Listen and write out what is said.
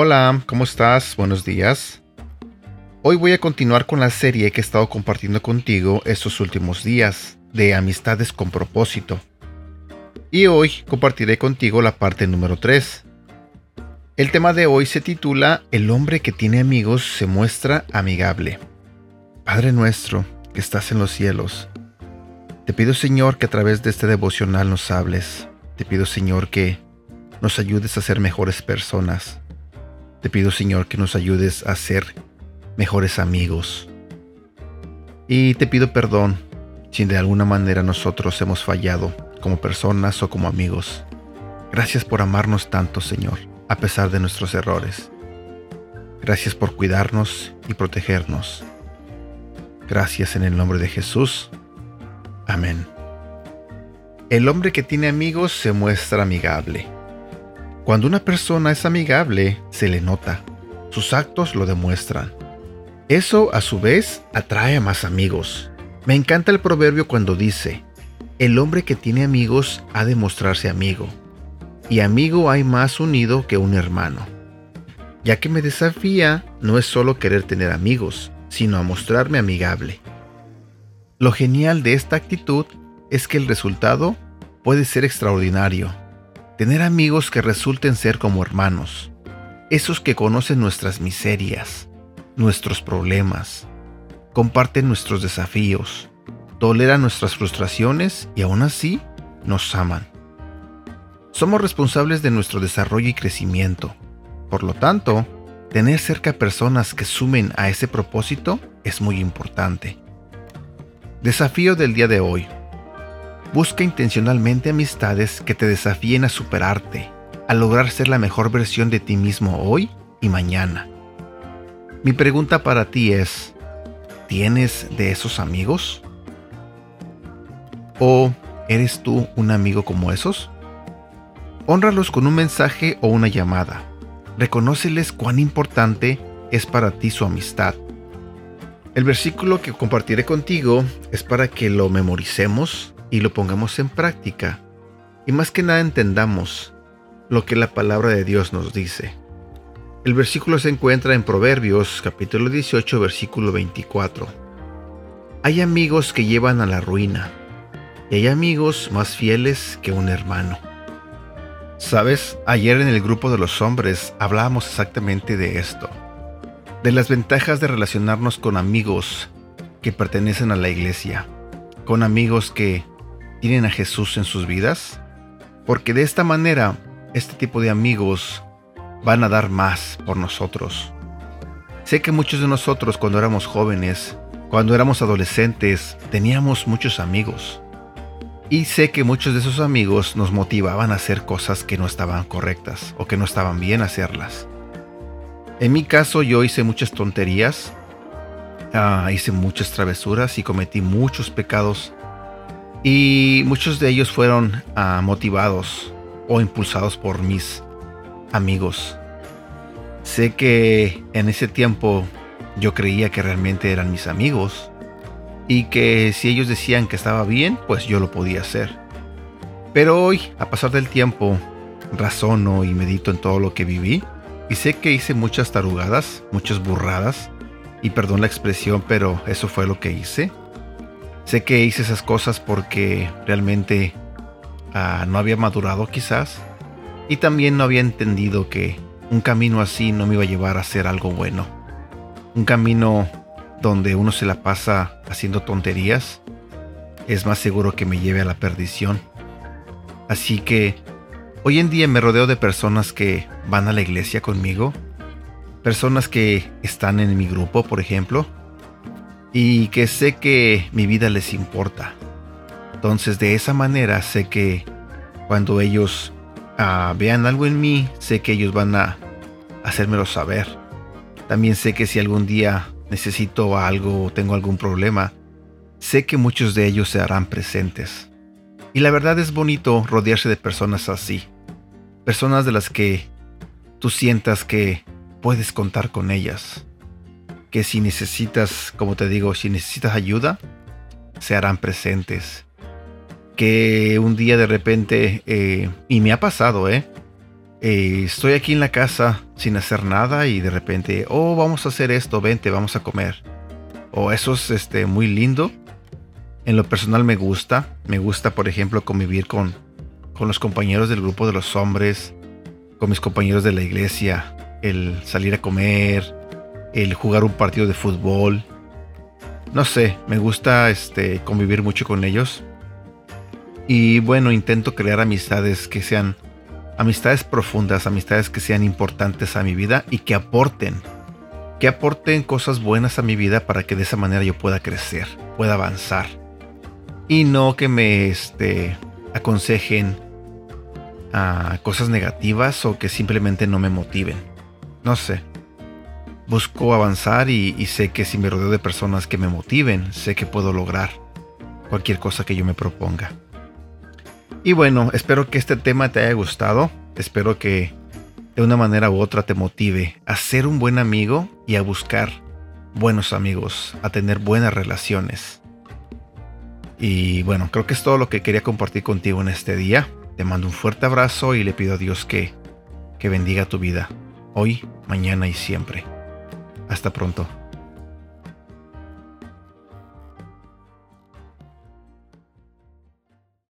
Hola, ¿cómo estás? Buenos días. Hoy voy a continuar con la serie que he estado compartiendo contigo estos últimos días de amistades con propósito. Y hoy compartiré contigo la parte número 3. El tema de hoy se titula El hombre que tiene amigos se muestra amigable. Padre nuestro, que estás en los cielos, te pido Señor que a través de este devocional nos hables. Te pido Señor que nos ayudes a ser mejores personas. Te pido Señor que nos ayudes a ser mejores amigos. Y te pido perdón si de alguna manera nosotros hemos fallado como personas o como amigos. Gracias por amarnos tanto, Señor, a pesar de nuestros errores. Gracias por cuidarnos y protegernos. Gracias en el nombre de Jesús. Amén. El hombre que tiene amigos se muestra amigable. Cuando una persona es amigable, se le nota. Sus actos lo demuestran. Eso, a su vez, atrae a más amigos. Me encanta el proverbio cuando dice, el hombre que tiene amigos ha de mostrarse amigo, y amigo hay más unido que un hermano. Ya que me desafía no es solo querer tener amigos, sino a mostrarme amigable. Lo genial de esta actitud es que el resultado puede ser extraordinario. Tener amigos que resulten ser como hermanos, esos que conocen nuestras miserias, nuestros problemas, comparten nuestros desafíos, toleran nuestras frustraciones y aún así nos aman. Somos responsables de nuestro desarrollo y crecimiento. Por lo tanto, tener cerca personas que sumen a ese propósito es muy importante. Desafío del día de hoy. Busca intencionalmente amistades que te desafíen a superarte, a lograr ser la mejor versión de ti mismo hoy y mañana. Mi pregunta para ti es, ¿tienes de esos amigos? ¿O eres tú un amigo como esos? Honralos con un mensaje o una llamada. Reconóceles cuán importante es para ti su amistad el versículo que compartiré contigo es para que lo memoricemos y lo pongamos en práctica y más que nada entendamos lo que la palabra de Dios nos dice. El versículo se encuentra en Proverbios capítulo 18 versículo 24. Hay amigos que llevan a la ruina y hay amigos más fieles que un hermano. Sabes, ayer en el grupo de los hombres hablábamos exactamente de esto de las ventajas de relacionarnos con amigos que pertenecen a la iglesia, con amigos que tienen a Jesús en sus vidas, porque de esta manera este tipo de amigos van a dar más por nosotros. Sé que muchos de nosotros cuando éramos jóvenes, cuando éramos adolescentes, teníamos muchos amigos. Y sé que muchos de esos amigos nos motivaban a hacer cosas que no estaban correctas o que no estaban bien hacerlas. En mi caso yo hice muchas tonterías, ah, hice muchas travesuras y cometí muchos pecados y muchos de ellos fueron ah, motivados o impulsados por mis amigos. Sé que en ese tiempo yo creía que realmente eran mis amigos y que si ellos decían que estaba bien, pues yo lo podía hacer. Pero hoy, a pasar del tiempo, razono y medito en todo lo que viví y sé que hice muchas tarugadas, muchas burradas, y perdón la expresión, pero eso fue lo que hice. Sé que hice esas cosas porque realmente ah, no había madurado quizás, y también no había entendido que un camino así no me iba a llevar a hacer algo bueno. Un camino donde uno se la pasa haciendo tonterías es más seguro que me lleve a la perdición. Así que Hoy en día me rodeo de personas que van a la iglesia conmigo, personas que están en mi grupo, por ejemplo, y que sé que mi vida les importa. Entonces de esa manera sé que cuando ellos ah, vean algo en mí, sé que ellos van a hacérmelo saber. También sé que si algún día necesito algo o tengo algún problema, sé que muchos de ellos se harán presentes. Y la verdad es bonito rodearse de personas así. Personas de las que tú sientas que puedes contar con ellas. Que si necesitas, como te digo, si necesitas ayuda, se harán presentes. Que un día de repente, eh, y me ha pasado, ¿eh? eh, estoy aquí en la casa sin hacer nada y de repente, oh, vamos a hacer esto, vente, vamos a comer. O eso es este, muy lindo. En lo personal me gusta. Me gusta, por ejemplo, convivir con, con los compañeros del grupo de los hombres, con mis compañeros de la iglesia, el salir a comer, el jugar un partido de fútbol. No sé, me gusta este, convivir mucho con ellos. Y bueno, intento crear amistades que sean amistades profundas, amistades que sean importantes a mi vida y que aporten, que aporten cosas buenas a mi vida para que de esa manera yo pueda crecer, pueda avanzar. Y no que me este, aconsejen a cosas negativas o que simplemente no me motiven. No sé. Busco avanzar y, sé que si me rodeo de personas que me motiven, sé que puedo lograr cualquier cosa que yo me proponga. Y bueno, espero que este tema te haya gustado. Espero que de una manera u otra te motive a ser un buen amigo y a buscar buenos amigos, a tener buenas relaciones. Y bueno, creo que es todo lo que quería compartir contigo en este día. Te mando un fuerte abrazo y le pido a Dios que, que bendiga tu vida, hoy, mañana y siempre. Hasta pronto.